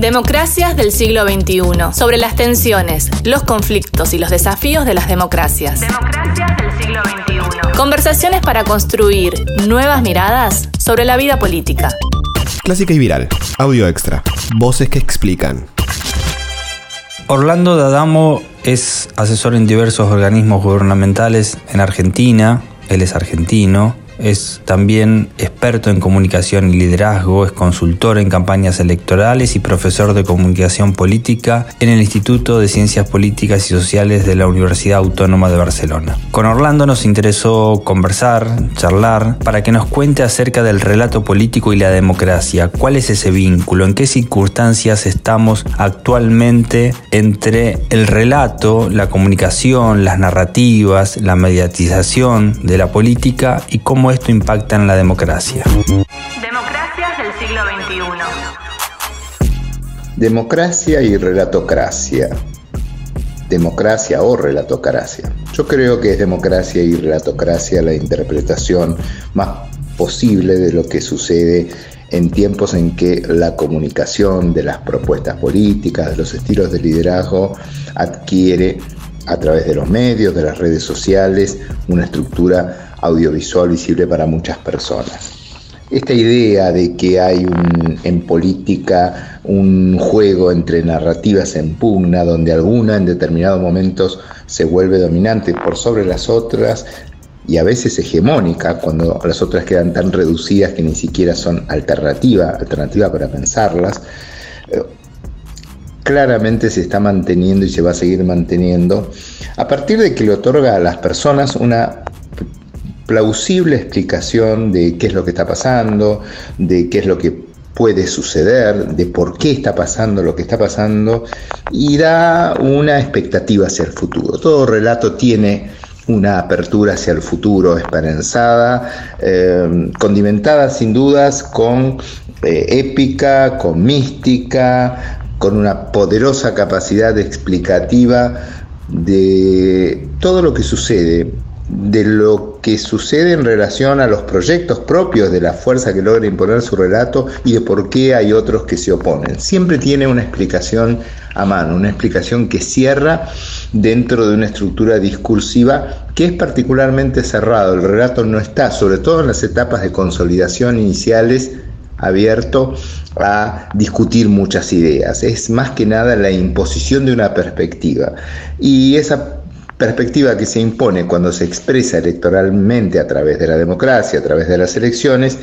Democracias del siglo XXI. Sobre las tensiones, los conflictos y los desafíos de las democracias. Democracias del siglo XXI. Conversaciones para construir nuevas miradas sobre la vida política. Clásica y viral. Audio extra. Voces que explican. Orlando D'Adamo es asesor en diversos organismos gubernamentales en Argentina. Él es argentino es también experto en comunicación y liderazgo, es consultor en campañas electorales y profesor de comunicación política en el Instituto de Ciencias Políticas y Sociales de la Universidad Autónoma de Barcelona. Con Orlando nos interesó conversar, charlar, para que nos cuente acerca del relato político y la democracia. ¿Cuál es ese vínculo? ¿En qué circunstancias estamos actualmente entre el relato, la comunicación, las narrativas, la mediatización de la política y cómo esto impacta en la democracia. Democracias del siglo XXI. Democracia y relatocracia. Democracia o relatocracia. Yo creo que es democracia y relatocracia la interpretación más posible de lo que sucede en tiempos en que la comunicación de las propuestas políticas, de los estilos de liderazgo, adquiere a través de los medios, de las redes sociales, una estructura audiovisual visible para muchas personas. Esta idea de que hay en política un juego entre narrativas en pugna, donde alguna en determinados momentos se vuelve dominante por sobre las otras y a veces hegemónica, cuando las otras quedan tan reducidas que ni siquiera son alternativa, alternativa para pensarlas, eh, claramente se está manteniendo y se va a seguir manteniendo a partir de que le otorga a las personas una plausible explicación de qué es lo que está pasando, de qué es lo que puede suceder, de por qué está pasando lo que está pasando y da una expectativa hacia el futuro. Todo relato tiene una apertura hacia el futuro esperanzada, eh, condimentada sin dudas con eh, épica, con mística, con una poderosa capacidad explicativa de todo lo que sucede de lo que sucede en relación a los proyectos propios de la fuerza que logra imponer su relato y de por qué hay otros que se oponen. Siempre tiene una explicación a mano, una explicación que cierra dentro de una estructura discursiva que es particularmente cerrado. El relato no está, sobre todo en las etapas de consolidación iniciales, abierto a discutir muchas ideas. Es más que nada la imposición de una perspectiva. Y esa perspectiva que se impone cuando se expresa electoralmente a través de la democracia, a través de las elecciones,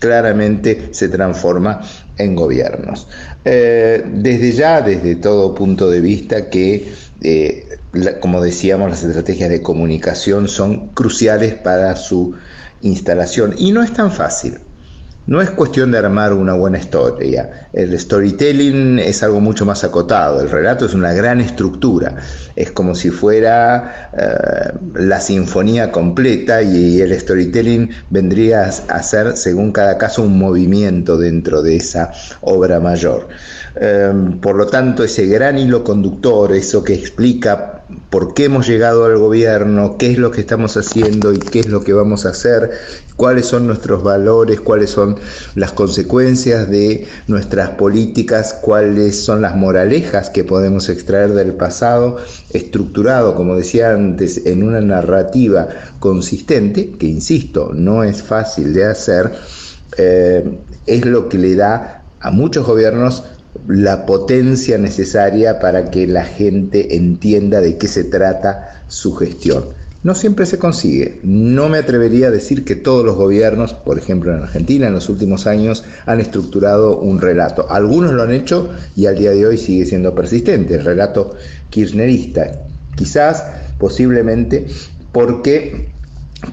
claramente se transforma en gobiernos. Eh, desde ya, desde todo punto de vista que, eh, como decíamos, las estrategias de comunicación son cruciales para su instalación y no es tan fácil. No es cuestión de armar una buena historia. El storytelling es algo mucho más acotado. El relato es una gran estructura. Es como si fuera eh, la sinfonía completa y el storytelling vendría a ser, según cada caso, un movimiento dentro de esa obra mayor. Eh, por lo tanto, ese gran hilo conductor, eso que explica por qué hemos llegado al gobierno, qué es lo que estamos haciendo y qué es lo que vamos a hacer, cuáles son nuestros valores, cuáles son las consecuencias de nuestras políticas, cuáles son las moralejas que podemos extraer del pasado, estructurado, como decía antes, en una narrativa consistente, que insisto, no es fácil de hacer, eh, es lo que le da a muchos gobiernos la potencia necesaria para que la gente entienda de qué se trata su gestión. No siempre se consigue. No me atrevería a decir que todos los gobiernos, por ejemplo en Argentina, en los últimos años han estructurado un relato. Algunos lo han hecho y al día de hoy sigue siendo persistente, el relato kirchnerista. Quizás, posiblemente, porque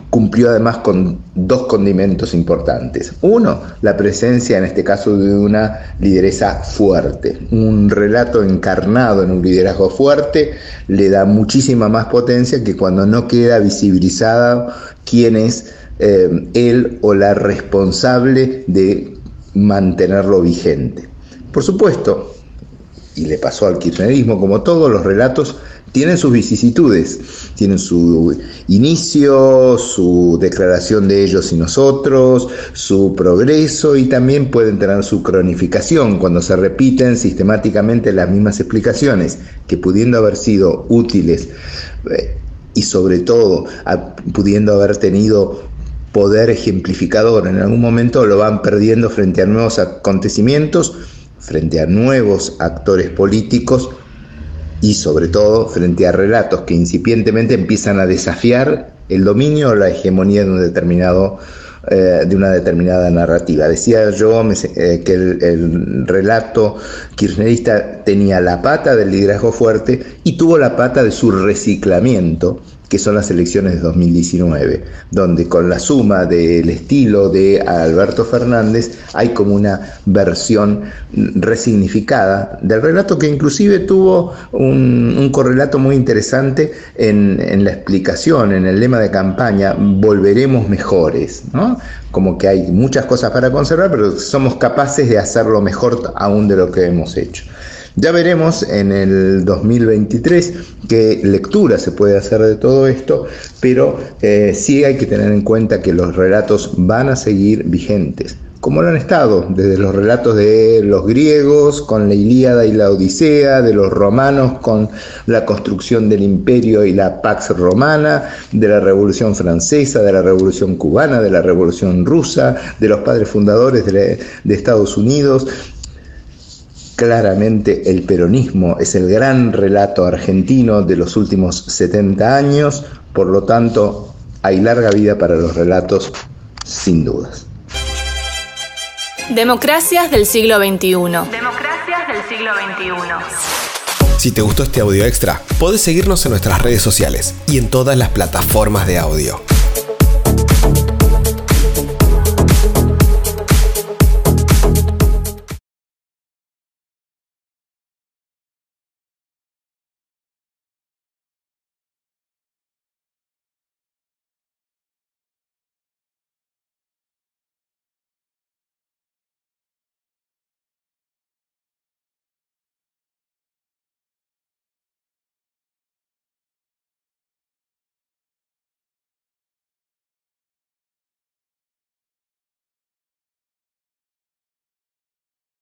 cumplió además con dos condimentos importantes. Uno, la presencia en este caso de una lideresa fuerte. Un relato encarnado en un liderazgo fuerte le da muchísima más potencia que cuando no queda visibilizada quién es eh, él o la responsable de mantenerlo vigente. Por supuesto, y le pasó al kirchnerismo, como todos los relatos tienen sus vicisitudes, tienen su inicio, su declaración de ellos y nosotros, su progreso y también pueden tener su cronificación cuando se repiten sistemáticamente las mismas explicaciones que pudiendo haber sido útiles eh, y sobre todo pudiendo haber tenido poder ejemplificador. En algún momento lo van perdiendo frente a nuevos acontecimientos, frente a nuevos actores políticos y sobre todo frente a relatos que incipientemente empiezan a desafiar el dominio o la hegemonía de eh, una determinada narrativa. Decía yo eh, que el, relato kirchnerista tenía la pata del liderazgo fuerte y tuvo la pata de su reciclamiento que son las elecciones de 2019, donde con la suma del estilo de Alberto Fernández hay como una versión resignificada del relato que inclusive tuvo un, correlato muy interesante en, la explicación, en el lema de campaña, volveremos mejores, como que hay muchas cosas para conservar, pero somos capaces de hacerlo mejor aún de lo que hemos hecho. Ya veremos en el 2023 qué lectura se puede hacer de todo esto, pero eh, sí hay que tener en cuenta que los relatos van a seguir vigentes como lo han estado, desde los relatos de los griegos con la Ilíada y la Odisea, de los romanos con la construcción del imperio y la Pax Romana, de la Revolución Francesa, de la Revolución Cubana, de la Revolución Rusa, de los padres fundadores de, de Estados Unidos, Claramente el peronismo es el gran relato argentino de los últimos 70 años, por lo tanto hay larga vida para los relatos, sin dudas. Democracias del siglo XXI. Democracias del siglo XXI. Si te gustó este audio extra, podés seguirnos en nuestras redes sociales y en todas las plataformas de audio.